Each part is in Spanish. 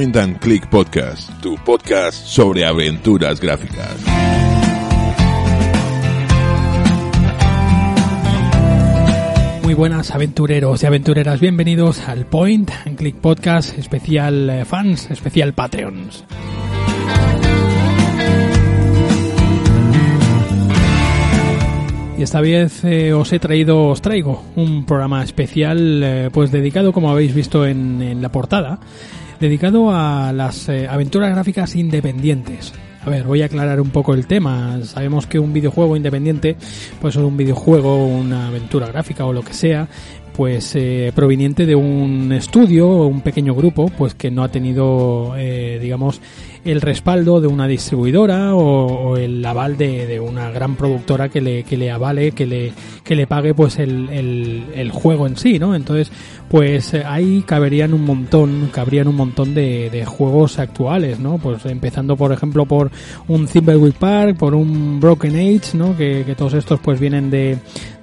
Point and Click Podcast, tu podcast sobre aventuras gráficas. Muy buenas aventureros y aventureras, bienvenidos al Point and Click Podcast especial eh, fans, especial Patreons. Y esta vez eh, os he traído, os traigo un programa especial, eh, pues dedicado, como habéis visto en, en la portada, dedicado a las eh, aventuras gráficas independientes. A ver, voy a aclarar un poco el tema. Sabemos que un videojuego independiente, pues es un videojuego, una aventura gráfica o lo que sea, pues eh, proveniente de un estudio o un pequeño grupo, pues que no ha tenido, eh, digamos, el respaldo de una distribuidora o, o el aval de, una gran productora que le, que le avale, que le, que le pague pues el, el, el juego en sí, ¿no? Entonces, pues ahí caberían un montón, cabrían un montón de, de, juegos actuales, ¿no? Pues empezando por ejemplo por un Thimbleweed Park, por un Broken Age, ¿no? Que, que todos estos pues vienen de,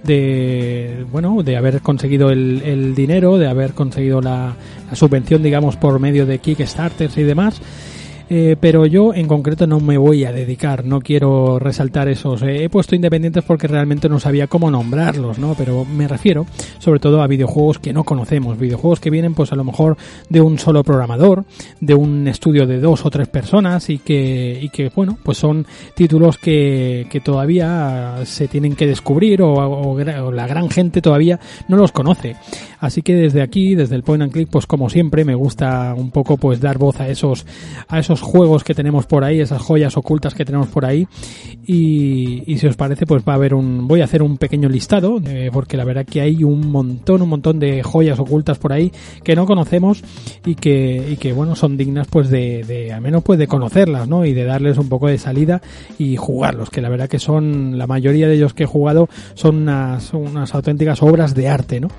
de bueno de haber conseguido el, el dinero de haber conseguido la, la, subvención digamos por medio de Kickstarters y demás eh, pero yo en concreto no me voy a dedicar, no quiero resaltar esos. Eh, he puesto independientes porque realmente no sabía cómo nombrarlos, ¿no? Pero me refiero sobre todo a videojuegos que no conocemos, videojuegos que vienen pues a lo mejor de un solo programador, de un estudio de dos o tres personas y que, y que bueno, pues son títulos que, que todavía se tienen que descubrir o, o, o la gran gente todavía no los conoce. Así que desde aquí, desde el Point and Click, pues como siempre me gusta un poco pues dar voz a esos, a esos juegos que tenemos por ahí, esas joyas ocultas que tenemos por ahí. Y, si os parece, pues va a haber un, voy a hacer un pequeño listado, eh, porque la verdad que hay un montón, un montón de joyas ocultas por ahí que no conocemos y que, y que bueno, son dignas pues de, de, al menos pues de conocerlas, ¿no? Y de darles un poco de salida y jugarlos, que la verdad que son, la mayoría de ellos que he jugado son unas, unas auténticas obras de arte, ¿no?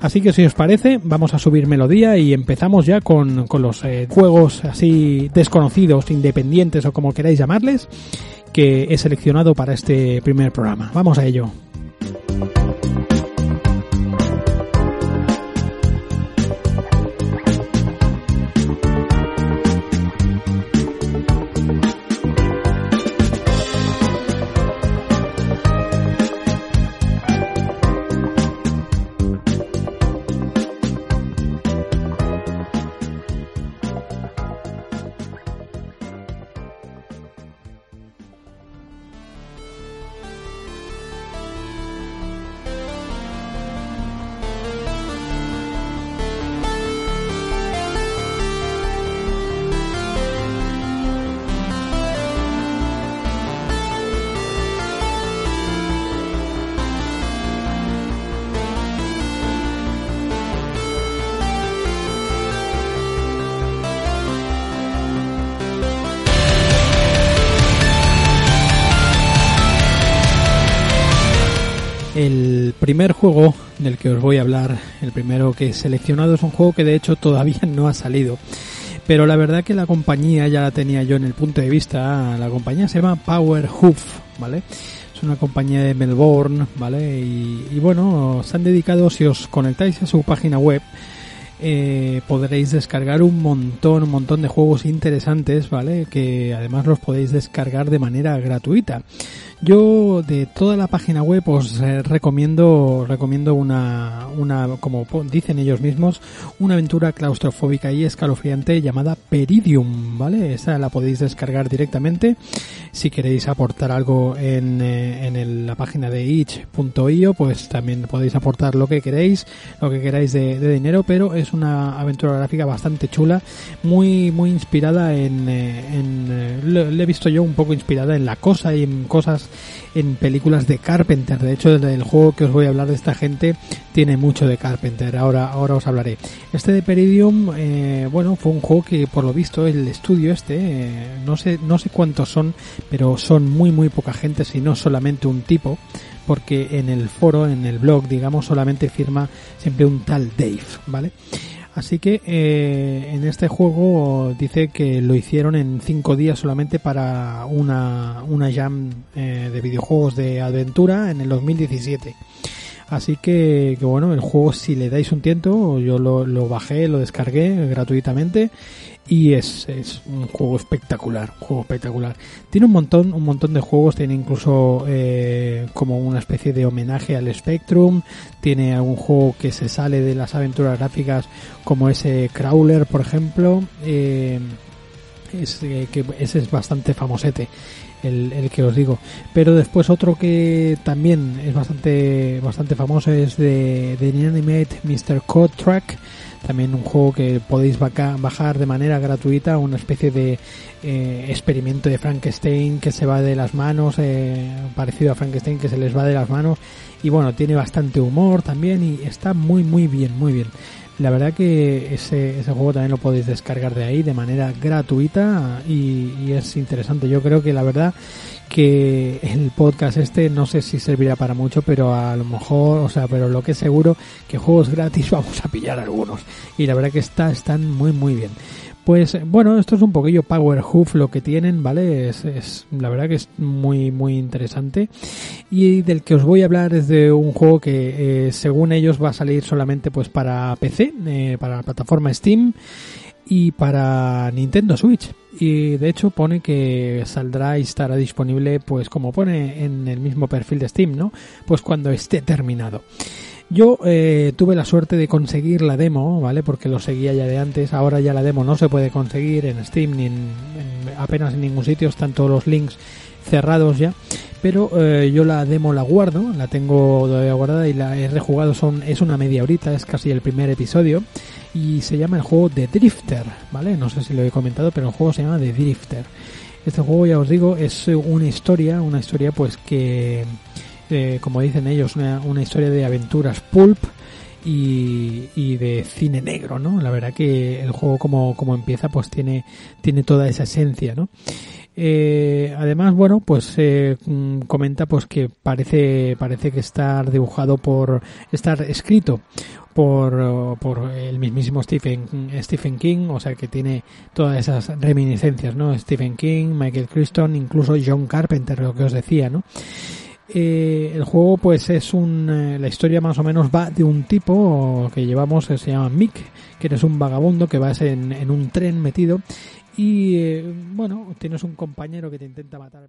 Así que si os parece, vamos a subir melodía y empezamos ya con, con los eh, juegos así desconocidos, independientes o como queráis llamarles, que he seleccionado para este primer programa. Vamos a ello. Primer juego del que os voy a hablar, el primero que he seleccionado es un juego que de hecho todavía no ha salido. Pero la verdad que la compañía ya la tenía yo en el punto de vista. La compañía se llama Power Hoof, ¿vale? Es una compañía de Melbourne, ¿vale? Y, y bueno, se han dedicado, si os conectáis a su página web, eh, podréis descargar un montón, un montón de juegos interesantes, ¿vale? Que además los podéis descargar de manera gratuita. Yo de toda la página web os eh, recomiendo recomiendo una una como dicen ellos mismos una aventura claustrofóbica y escalofriante llamada Peridium, ¿vale? Esa la podéis descargar directamente si queréis aportar algo en, eh, en la página de itch.io, pues también podéis aportar lo que queréis, lo que queráis de, dinero, pero es una aventura gráfica bastante chula, muy muy inspirada en, eh, en lo, he visto yo un poco inspirada en la cosa y en cosas en películas de Carpenter. De hecho, el, juego que os voy a hablar de esta gente tiene mucho de Carpenter. Ahora, ahora os hablaré. Este de Peridium, eh, bueno, fue un juego que por lo visto el estudio este, eh, no sé, no sé cuántos son, pero son muy muy poca gente, si no solamente un tipo porque en el foro, en el blog, digamos, solamente firma siempre un tal Dave, ¿vale? Así que eh, en este juego dice que lo hicieron en cinco días solamente para una, una jam eh, de videojuegos de aventura en el 2017. Así que, que, bueno, el juego si le dais un tiento, yo lo, bajé, lo descargué gratuitamente y es, es un juego espectacular, un juego espectacular. Tiene un montón, un montón de juegos, tiene incluso eh, como una especie de homenaje al Spectrum, tiene algún juego que se sale de las aventuras gráficas como ese Crawler, por ejemplo, eh, es, eh, que ese es bastante famosete. El, el, que os digo. Pero después otro que también es bastante bastante famoso es de, de Inanimate Mr. Code Track también un juego que podéis bajar de manera gratuita, una especie de eh, experimento de Frankenstein que se va de las manos, eh, parecido a Frankenstein que se les va de las manos y bueno, tiene bastante humor también y está muy muy bien, muy bien. La verdad que ese, ese juego también lo podéis descargar de ahí de manera gratuita y, y es interesante. Yo creo que la verdad que el podcast este no sé si servirá para mucho, pero a lo mejor, o sea, pero lo que es seguro que juegos gratis vamos a pillar algunos. Y la verdad que está, están muy muy bien. Pues bueno, esto es un poquillo Power Hoof lo que tienen, ¿vale? Es, es, la verdad que es muy muy interesante. Y del que os voy a hablar es de un juego que eh, según ellos va a salir solamente pues para PC, eh, para la plataforma Steam y para Nintendo Switch. Y de hecho pone que saldrá y estará disponible, pues como pone en el mismo perfil de Steam, ¿no? Pues cuando esté terminado. Yo eh, tuve la suerte de conseguir la demo, ¿vale? Porque lo seguía ya de antes. Ahora ya la demo no se puede conseguir en Steam ni en, apenas en ningún sitio. Están todos los links cerrados ya. Pero eh, yo la demo la guardo, la tengo todavía guardada y la he rejugado. Son, es una media horita, es casi el primer episodio y se llama el juego de Drifter, ¿vale? No sé si lo he comentado, pero el juego se llama The Drifter. Este juego, ya os digo, es una historia, una historia pues que, eh, como dicen ellos, una, una, historia de aventuras pulp y, de cine negro, ¿no? La verdad que el juego como, como empieza pues tiene, tiene toda esa esencia, ¿no? Eh, además, bueno, pues eh, mm, comenta pues que parece parece que estar dibujado por estar escrito por, por el mismísimo Stephen Stephen King, o sea que tiene todas esas reminiscencias, ¿no? Stephen King, Michael Crichton, incluso John Carpenter, lo que os decía, ¿no? Eh, el juego pues es un eh, la historia más o menos va de un tipo que llevamos se llama Mick que eres un vagabundo que vas en, en un tren metido y eh, bueno, tienes un compañero que te intenta matar.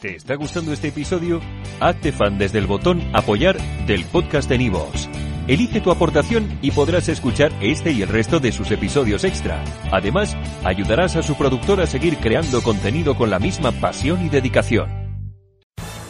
¿Te está gustando este episodio? Hazte fan desde el botón apoyar del podcast de Nivos. Elige tu aportación y podrás escuchar este y el resto de sus episodios extra. Además, ayudarás a su productor a seguir creando contenido con la misma pasión y dedicación.